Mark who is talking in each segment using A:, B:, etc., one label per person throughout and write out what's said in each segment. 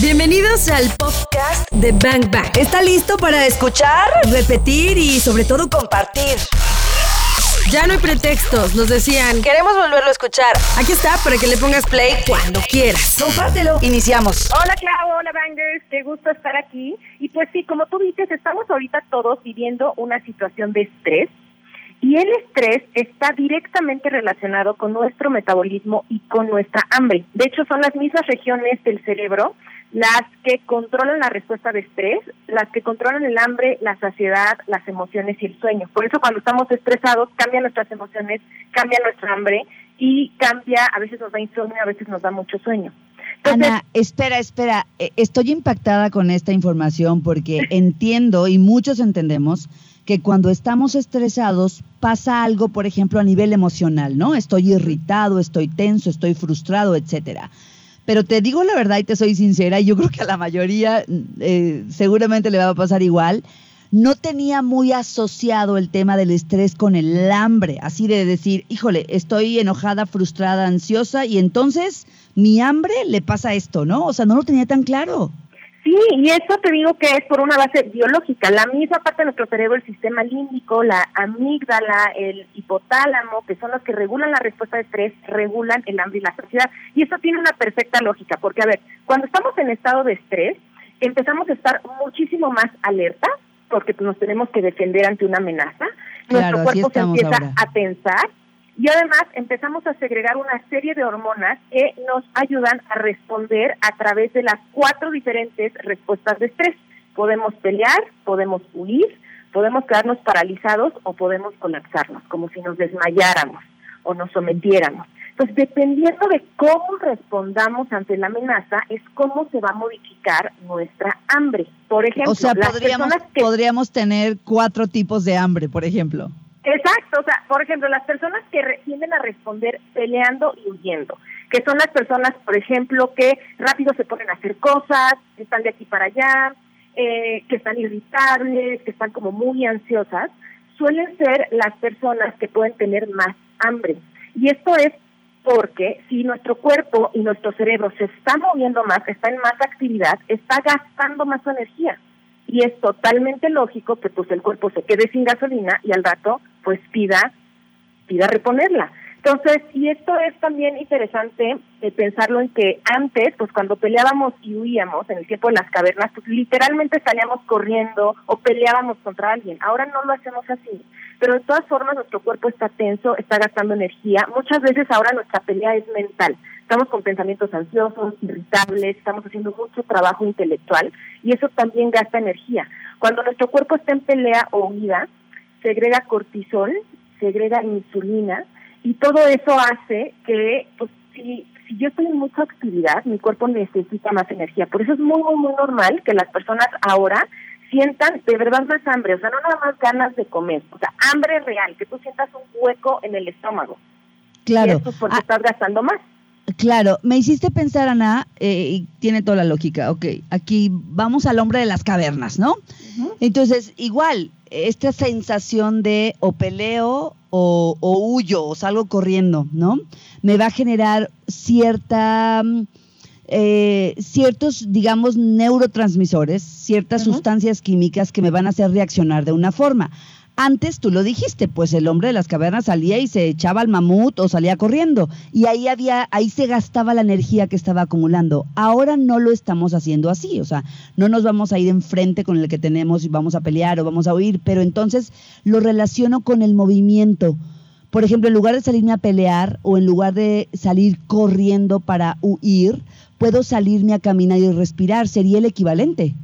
A: Bienvenidos al podcast de Bang Bang.
B: ¿Está listo para escuchar, repetir y sobre todo compartir?
A: Ya no hay pretextos, nos decían.
B: Queremos volverlo a escuchar.
A: Aquí está para que le pongas play cuando quieras.
B: Compártelo. Iniciamos.
C: Hola Clau, hola Bangers, qué gusto estar aquí. Y pues sí, como tú dices, estamos ahorita todos viviendo una situación de estrés. Y el estrés está directamente relacionado con nuestro metabolismo y con nuestra hambre. De hecho, son las mismas regiones del cerebro las que controlan la respuesta de estrés, las que controlan el hambre, la saciedad, las emociones y el sueño. Por eso cuando estamos estresados cambian nuestras emociones, cambia nuestra hambre y cambia, a veces nos da insomnio, a veces nos da mucho sueño.
D: Ana, espera, espera, eh, estoy impactada con esta información porque entiendo y muchos entendemos que cuando estamos estresados pasa algo, por ejemplo, a nivel emocional, ¿no? Estoy irritado, estoy tenso, estoy frustrado, etcétera. Pero te digo la verdad y te soy sincera, yo creo que a la mayoría eh, seguramente le va a pasar igual. No tenía muy asociado el tema del estrés con el hambre, así de decir, híjole, estoy enojada, frustrada, ansiosa, y entonces mi hambre le pasa esto, ¿no? O sea, no lo tenía tan claro.
C: Sí, y eso te digo que es por una base biológica. La misma parte de nuestro cerebro, el sistema límbico, la amígdala, el hipotálamo, que son los que regulan la respuesta de estrés, regulan el hambre y la saciedad. Y eso tiene una perfecta lógica, porque a ver, cuando estamos en estado de estrés, empezamos a estar muchísimo más alerta, porque nos tenemos que defender ante una amenaza. Nuestro cuerpo se empieza a tensar y además empezamos a segregar una serie de hormonas que nos ayudan a responder a través de las cuatro diferentes respuestas de estrés. Podemos pelear, podemos huir, podemos quedarnos paralizados o podemos colapsarnos, como si nos desmayáramos o nos sometiéramos. Entonces, dependiendo de cómo respondamos ante la amenaza, es cómo se va a modificar nuestra hambre. Por ejemplo,
D: o sea, podríamos, podríamos tener cuatro tipos de hambre, por ejemplo.
C: Exacto, o sea, por ejemplo, las personas que tienden a responder peleando y huyendo, que son las personas, por ejemplo, que rápido se ponen a hacer cosas, están de aquí para allá, eh, que están irritables, que están como muy ansiosas, suelen ser las personas que pueden tener más hambre. Y esto es porque si nuestro cuerpo y nuestro cerebro se está moviendo más, está en más actividad, está gastando más energía y es totalmente lógico que pues el cuerpo se quede sin gasolina y al rato pues pida pida reponerla. Entonces, y esto es también interesante de pensarlo en que antes, pues cuando peleábamos y huíamos en el tiempo de las cavernas, pues literalmente salíamos corriendo o peleábamos contra alguien. Ahora no lo hacemos así. Pero de todas formas nuestro cuerpo está tenso, está gastando energía. Muchas veces ahora nuestra pelea es mental. Estamos con pensamientos ansiosos, irritables, estamos haciendo mucho trabajo intelectual y eso también gasta energía. Cuando nuestro cuerpo está en pelea o huida, segrega cortisol, segrega insulina y todo eso hace que, pues, si, si yo estoy en mucha actividad, mi cuerpo necesita más energía. Por eso es muy, muy, muy normal que las personas ahora sientan de verdad más hambre, o sea, no nada más ganas de comer, o sea, hambre real, que tú sientas un hueco en el estómago.
D: Claro.
C: Y eso es porque ah, estás gastando más.
D: Claro, me hiciste pensar, Ana, eh, y tiene toda la lógica, ok, aquí vamos al hombre de las cavernas, ¿no? Entonces, igual, esta sensación de o peleo o, huyo o salgo corriendo, ¿no? Me va a generar cierta... Eh, ciertos, digamos, neurotransmisores, ciertas sustancias químicas que me van a hacer reaccionar de una forma. Antes tú lo dijiste, pues el hombre de las cavernas salía y se echaba al mamut o salía corriendo y ahí había ahí se gastaba la energía que estaba acumulando. Ahora no lo estamos haciendo así, o sea, no nos vamos a ir enfrente con el que tenemos y vamos a pelear o vamos a huir, pero entonces lo relaciono con el movimiento. Por ejemplo, en lugar de salirme a pelear o en lugar de salir corriendo para huir, puedo salirme a caminar y respirar, sería el equivalente.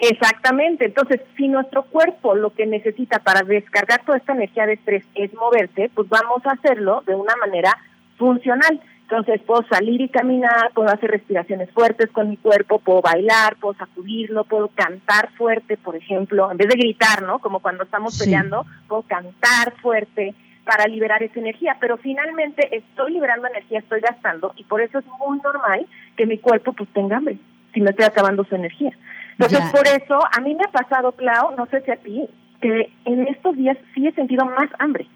C: Exactamente. Entonces, si nuestro cuerpo lo que necesita para descargar toda esta energía de estrés es moverse, pues vamos a hacerlo de una manera funcional. Entonces, puedo salir y caminar, puedo hacer respiraciones fuertes con mi cuerpo, puedo bailar, puedo sacudirlo, puedo cantar fuerte, por ejemplo, en vez de gritar, ¿no? Como cuando estamos peleando, puedo cantar fuerte para liberar esa energía, pero finalmente estoy liberando energía, estoy gastando y por eso es muy normal que mi cuerpo pues tenga hambre, si me estoy acabando su energía. Entonces, por eso, a mí me ha pasado, Clau, no sé si a ti, que en estos días sí he sentido más hambre.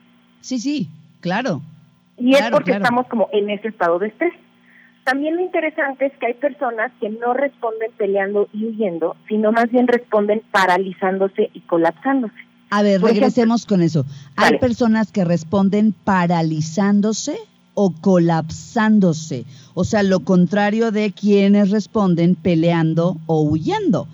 D: Sí, sí, claro.
C: Y es porque estamos como en ese estado de estrés. También lo interesante es que hay personas que no responden peleando y huyendo, sino más bien responden paralizándose y colapsándose.
D: A ver,
C: Por
D: regresemos con eso. ¿Hay
C: Vale.
D: personas que responden paralizándose o colapsándose? O sea, lo contrario de quienes responden peleando o huyendo.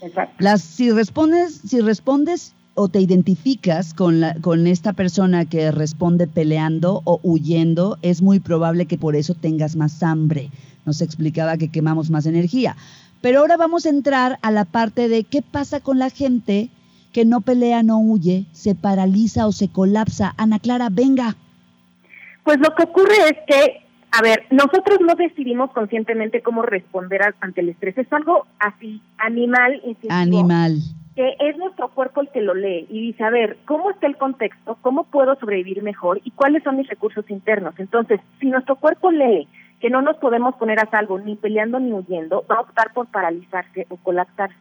C: Exacto.
D: Las, si respondes, si respondes o te identificas con, la, con esta persona que responde peleando o huyendo, es muy probable que por eso tengas más hambre. Nos explicaba que quemamos más energía. Pero ahora vamos a entrar a la parte de qué pasa con la gente que no pelea, no huye, se paraliza o se colapsa. Ana Clara, venga.
C: Pues lo que ocurre es que, a ver, nosotros no decidimos conscientemente cómo responder ante el estrés. Es algo así, animal,
D: Animal.
C: que es nuestro cuerpo el que lo lee y dice, a ver, ¿cómo está el contexto? ¿Cómo puedo sobrevivir mejor? ¿Y cuáles son mis recursos internos? Entonces, si nuestro cuerpo lee que no nos podemos poner a salvo ni peleando ni huyendo, va a optar por paralizarse o colapsarse.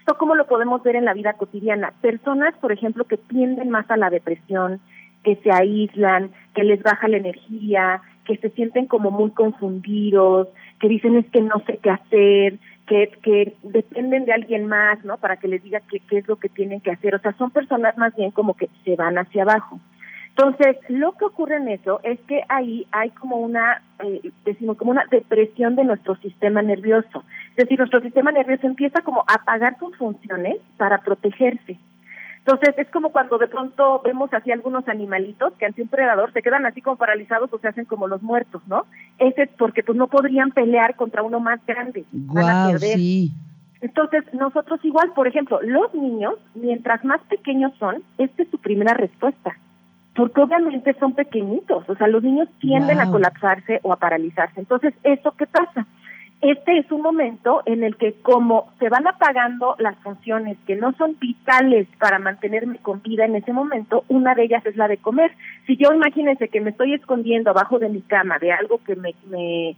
C: ¿Esto cómo lo podemos ver en la vida cotidiana? Personas, por ejemplo, que tienden más a la depresión, que se aíslan, que les baja la energía, que se sienten como muy confundidos, que dicen es que no sé qué hacer, que, que dependen de alguien más, ¿no? Para que les diga qué, qué es lo que tienen que hacer. O sea, son personas más bien como que se van hacia abajo. Entonces, lo que ocurre en eso es que ahí hay como una, eh, decimos, como una depresión de nuestro sistema nervioso. Es decir, nuestro sistema nervioso empieza como a apagar sus funciones para protegerse. Entonces, es como cuando de pronto vemos así algunos animalitos que ante un predador se quedan así como paralizados o se hacen como los muertos, ¿no? Ese es porque pues no podrían pelear contra uno más grande. Van a
D: Guau,
C: perder.
D: sí.
C: Entonces, nosotros igual, por ejemplo, los niños, mientras más pequeños son, esta es su primera respuesta. Porque obviamente son pequeñitos, o sea, los niños tienden a
D: Wow.
C: colapsarse o a paralizarse. Entonces, ¿eso qué pasa? Este es un momento en el que como se van apagando las funciones que no son vitales para mantenerme con vida en ese momento, una de ellas es la de comer. Si yo imagínense que me estoy escondiendo abajo de mi cama de algo que me, me,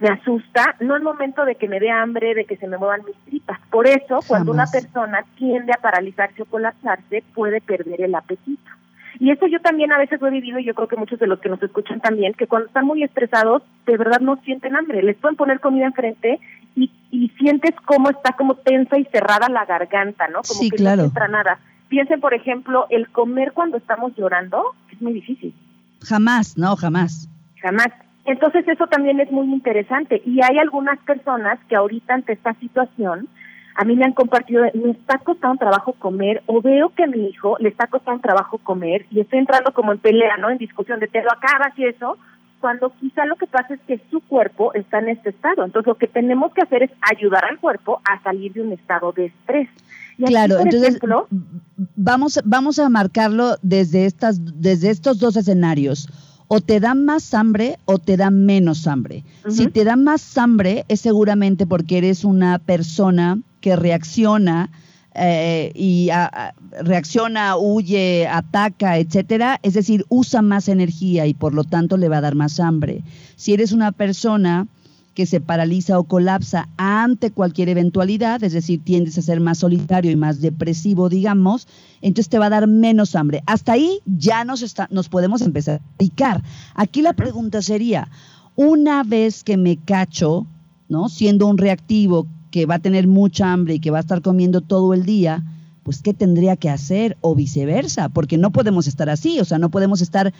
C: me asusta, no es momento de que me dé hambre, de que se me muevan mis tripas. Por eso, cuando una persona tiende a paralizarse o colapsarse, puede perder el apetito. Y eso yo también a veces lo he vivido y yo creo que muchos de los que nos escuchan también, que cuando están muy estresados, de verdad no sienten hambre. Les pueden poner comida enfrente y, y sientes cómo está como tensa y cerrada la garganta, ¿no? Como
D: Sí,
C: que
D: claro.
C: no entra nada. Piensen, por ejemplo, el comer cuando estamos llorando es muy difícil.
D: Jamás, no, jamás.
C: Jamás. Entonces eso también es muy interesante y hay algunas personas que ahorita ante esta situación a mí me han compartido, me está costando trabajo comer o veo que a mi hijo le está costando trabajo comer y estoy entrando como en pelea, ¿no? En discusión de te lo acabas y eso, cuando quizá lo que pasa es que su cuerpo está en este estado. Entonces lo que tenemos que hacer es ayudar al cuerpo a salir de un estado de estrés. Y aquí,
D: Claro,
C: por
D: entonces
C: ejemplo,
D: vamos, vamos a marcarlo desde estas, desde estos dos escenarios. O te da más hambre o te da menos hambre. Si te da más hambre es seguramente porque eres una persona que reacciona eh, y reacciona, huye, ataca, etcétera, es decir, usa más energía y por lo tanto le va a dar más hambre. Si eres una persona que se paraliza o colapsa ante cualquier eventualidad, es decir, tiendes a ser más solitario y más depresivo, digamos, entonces te va a dar menos hambre. Hasta ahí ya nos, nos podemos empezar a picar. Aquí la pregunta sería, una vez que me cacho, ¿no? Siendo un reactivo que va a tener mucha hambre y que va a estar comiendo todo el día, pues ¿qué tendría que hacer? O viceversa, porque no podemos estar así, o sea, no podemos estar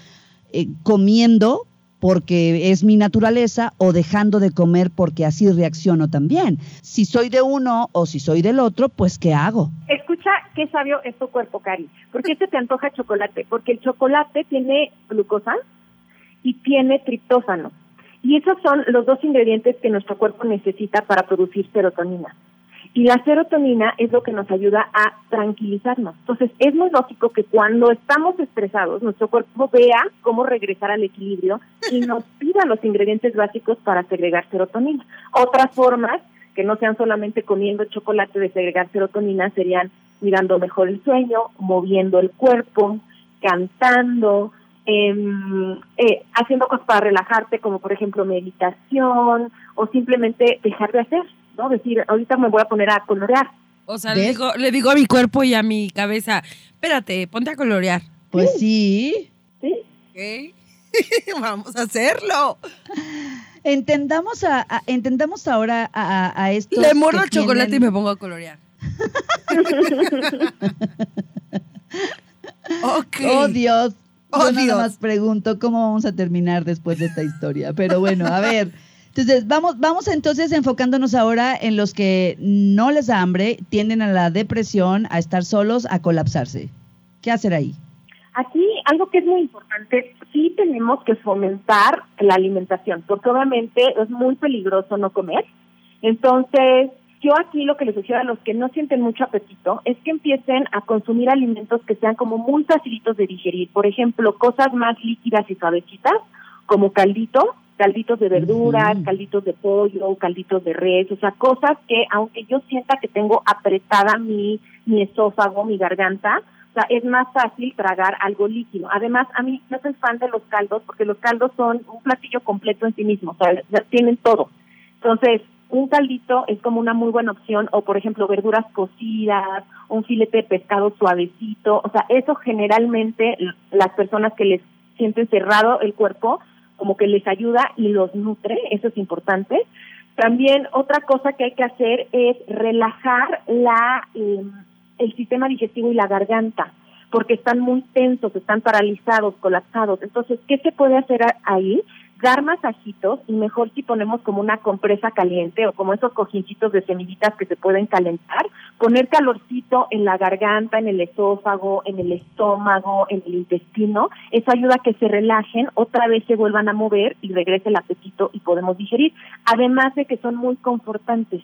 D: eh, comiendo porque es mi naturaleza o dejando de comer porque así reacciono también. Si soy de uno o si soy del otro, pues ¿qué hago?
C: Escucha qué sabio es tu cuerpo, Cari. ¿Por qué se te antoja chocolate? Porque el chocolate tiene glucosa y tiene triptófano. Y esos son los dos ingredientes que nuestro cuerpo necesita para producir serotonina. Y la serotonina es lo que nos ayuda a tranquilizarnos. Entonces, es muy lógico que cuando estamos estresados, nuestro cuerpo vea cómo regresar al equilibrio y nos pida los ingredientes básicos para segregar serotonina. Otras formas, que no sean solamente comiendo chocolate de segregar serotonina, serían mirando mejor el sueño, moviendo el cuerpo, cantando, em, eh, haciendo cosas para relajarte, como por ejemplo meditación, o simplemente dejar de hacer, ¿no? Decir, ahorita me voy a poner a colorear.
A: O sea, le digo, le digo a mi cuerpo y a mi cabeza, espérate, ponte a colorear.
D: Pues sí.
C: ¿Sí?
A: ¿ok? Vamos a hacerlo.
D: Entendamos, a, entendamos ahora a, esto.
A: Le mordo el chocolate y me pongo a colorear.
D: Oh, Dios. Yo nada más pregunto cómo vamos a terminar después de esta historia. Pero bueno, a ver. Entonces, vamos, vamos entonces enfocándonos ahora en los que no les da hambre, tienden a la depresión, a estar solos, a colapsarse. ¿Qué hacer ahí?
C: Aquí algo que es muy importante, sí tenemos que fomentar la alimentación, porque obviamente es muy peligroso no comer. Entonces, yo aquí lo que les sugiero a los que no sienten mucho apetito es que empiecen a consumir alimentos que sean como muy facilitos de digerir. Por ejemplo, cosas más líquidas y suavecitas, como caldito, calditos de verduras, calditos de pollo, calditos de res, o sea, cosas que aunque yo sienta que tengo apretada mi, mi esófago, mi garganta, o sea, es más fácil tragar algo líquido. Además, a mí no soy fan de los caldos porque los caldos son un platillo completo en sí mismo, o sea, tienen todo. Entonces, un caldito es como una muy buena opción, o por ejemplo, verduras cocidas, un filete de pescado suavecito, o sea, eso generalmente las personas que les sienten cerrado el cuerpo, como que les ayuda y los nutre, eso es importante. También otra cosa que hay que hacer es relajar la eh, el sistema digestivo y la garganta, porque están muy tensos, están paralizados, colapsados. Entonces, ¿qué se puede hacer ahí? Dar masajitos y mejor si ponemos como una compresa caliente o como esos cojincitos de semillitas que se pueden calentar, poner calorcito en la garganta, en el esófago, en el estómago, en el intestino, eso ayuda a que se relajen, otra vez se vuelvan a mover y regrese el apetito y podemos digerir, además de que son muy confortantes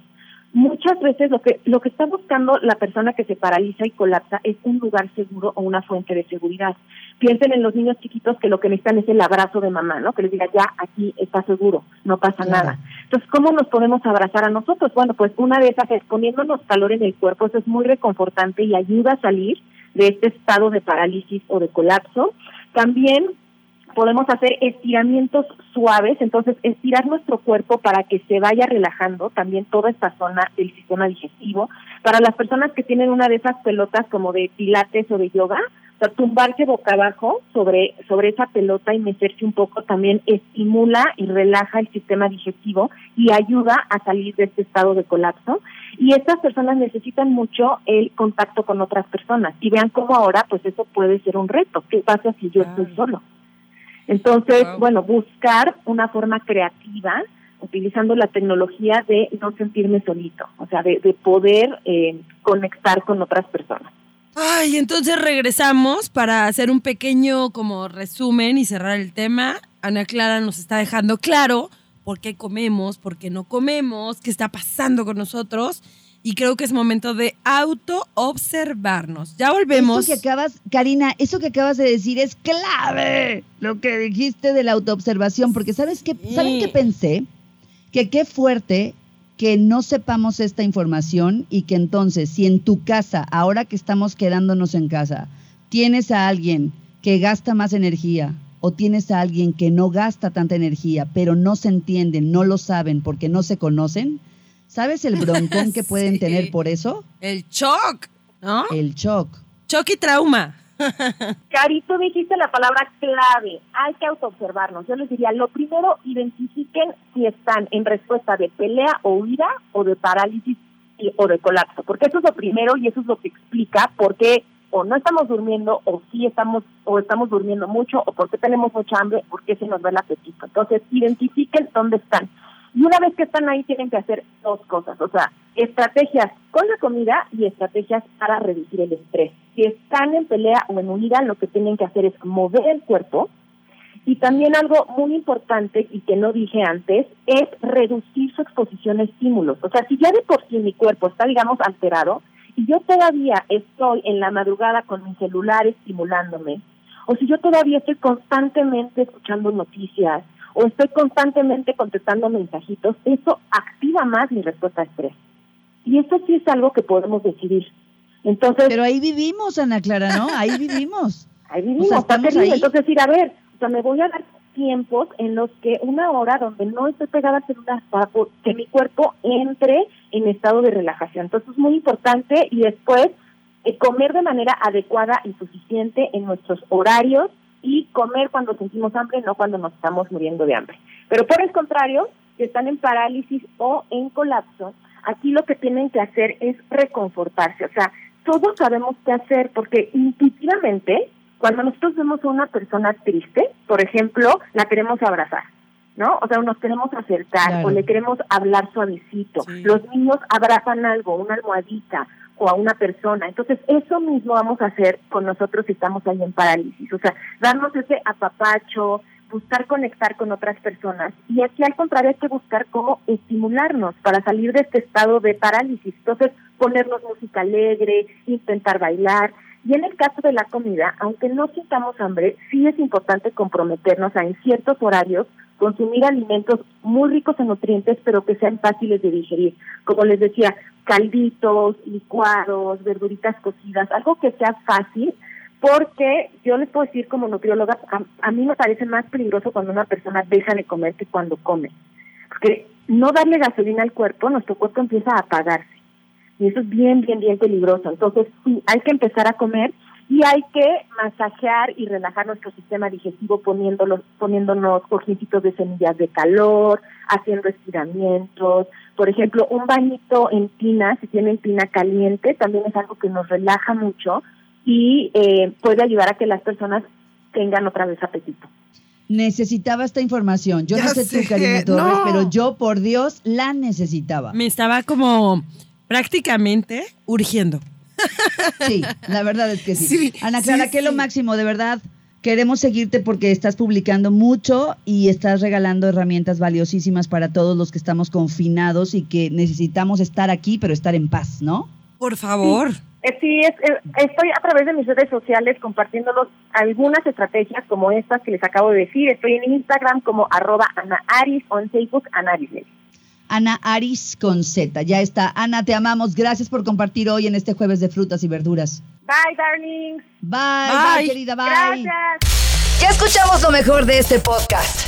C: muchas veces lo que lo que está buscando la persona que se paraliza y colapsa es un lugar seguro o una fuente de seguridad. Piensen en los niños chiquitos que lo que necesitan es el abrazo de mamá, ¿no? Que les diga, ya, aquí está seguro, no pasa nada. Entonces, ¿cómo nos podemos abrazar a nosotros? Bueno, pues una de esas es poniéndonos calor en el cuerpo, eso es muy reconfortante y ayuda a salir de este estado de parálisis o de colapso. También podemos hacer estiramientos suaves, entonces estirar nuestro cuerpo para que se vaya relajando también toda esta zona del sistema digestivo. Para las personas que tienen una de esas pelotas como de pilates o de yoga, o sea, tumbarse boca abajo sobre, sobre esa pelota y meterse un poco también estimula y relaja el sistema digestivo y ayuda a salir de este estado de colapso. Y estas personas necesitan mucho el contacto con otras personas. Y vean cómo ahora, pues eso puede ser un reto. ¿Qué pasa si yo estoy solo? Entonces, bueno, buscar una forma creativa, utilizando la tecnología de no sentirme solito, o sea, de, poder eh, conectar con otras personas.
A: Ay, entonces regresamos para hacer un pequeño como resumen y cerrar el tema. Ana Clara nos está dejando claro por qué comemos, por qué no comemos, qué está pasando con nosotros y creo que es momento de auto-observarnos. Ya volvemos.
D: Eso que acabas, Karina, eso que acabas de decir es clave, lo que dijiste de la autoobservación, porque ¿sabes qué, ¿saben qué pensé? Que qué fuerte que no sepamos esta información y que entonces, si en tu casa, ahora que estamos quedándonos en casa, tienes a alguien que gasta más energía o tienes a alguien que no gasta tanta energía, pero no se entienden, no lo saben porque no se conocen, ¿Sabes el broncón que pueden tener por eso?
A: El shock, ¿no?
D: El shock.
A: Shock y trauma.
C: Cari, tú dijiste la palabra clave. Hay que autoobservarnos. Yo les diría, lo primero, identifiquen si están en respuesta de pelea o huida o de parálisis o de colapso, porque eso es lo primero y eso es lo que explica por qué o no estamos durmiendo o sí estamos o estamos durmiendo mucho o por qué tenemos mucha hambre, por qué se nos va el apetito. Entonces, identifiquen dónde están. Y una vez que están ahí tienen que hacer dos cosas, o sea, estrategias con la comida y estrategias para reducir el estrés. Si están en pelea o en unidad, lo que tienen que hacer es mover el cuerpo. Y también algo muy importante y que no dije antes es reducir su exposición a estímulos. O sea, si ya de por sí mi cuerpo está, digamos, alterado y yo todavía estoy en la madrugada con mi celular estimulándome, o si yo todavía estoy constantemente escuchando noticias, o estoy constantemente contestando mensajitos, eso activa más mi respuesta a estrés. Y eso sí es algo que podemos decidir. Entonces,
D: Pero ahí vivimos, Ana Clara, ¿no? Ahí vivimos.
C: ahí vivimos, ahí. Entonces, ir a ver, o sea, me voy a dar tiempos en los que una hora donde no estoy pegada al celular para que mi cuerpo entre en estado de relajación. Entonces, es muy importante y después eh, comer de manera adecuada y suficiente en nuestros horarios y comer cuando sentimos hambre, no cuando nos estamos muriendo de hambre. Pero por el contrario, si están en parálisis o en colapso, aquí lo que tienen que hacer es reconfortarse. O sea, todos sabemos qué hacer porque intuitivamente, cuando nosotros vemos a una persona triste, por ejemplo, la queremos abrazar. ¿no? O sea, nos queremos acercar o le queremos hablar suavecito. Los niños abrazan algo, una almohadita o a una persona. Entonces, eso mismo vamos a hacer con nosotros si estamos ahí en parálisis. O sea, darnos ese apapacho, buscar conectar con otras personas. Y aquí al contrario hay que buscar cómo estimularnos para salir de este estado de parálisis. Entonces, ponernos música alegre, intentar bailar. Y en el caso de la comida, aunque no sintamos hambre, sí es importante comprometernos a en ciertos horarios consumir alimentos muy ricos en nutrientes, pero que sean fáciles de digerir. Como les decía, calditos, licuados, verduritas cocidas, algo que sea fácil porque yo les puedo decir como nutrióloga, a, mí me parece más peligroso cuando una persona deja de comer que cuando come. Porque no darle gasolina al cuerpo, nuestro cuerpo empieza a apagarse. Y eso es bien, bien, bien peligroso. Entonces, sí, hay que empezar a comer y hay que masajear y relajar nuestro sistema digestivo poniéndolos, poniéndonos cojincitos de semillas de calor, haciendo estiramientos. Por ejemplo, un bañito en tina, si tienen tina caliente, también es algo que nos relaja mucho y eh, puede ayudar a que las personas tengan otra vez apetito.
D: Necesitaba esta información. Yo no sé, tú, Karina Torres, pero yo, por Dios, la necesitaba.
A: Me estaba como prácticamente urgiendo.
D: Sí, la verdad es que sí. Ana Clara, que lo máximo, de verdad. Queremos seguirte porque estás publicando mucho y estás regalando herramientas valiosísimas para todos los que estamos confinados y que necesitamos estar aquí, pero estar en paz, ¿no?
A: Por favor.
C: Sí, es, estoy a través de mis redes sociales compartiéndolos algunas estrategias como estas que les acabo de decir. Estoy en Instagram como arroba Ana Aris o en Facebook Ana Aris.
D: Ana Aris con Z. Ya está. Ana, te amamos. Gracias por compartir hoy en este jueves de frutas y verduras.
C: Bye, darlings.
D: Bye, bye, querida. Bye.
C: Gracias.
B: Ya escuchamos lo mejor de este podcast.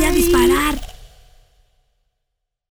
B: voy a disparar.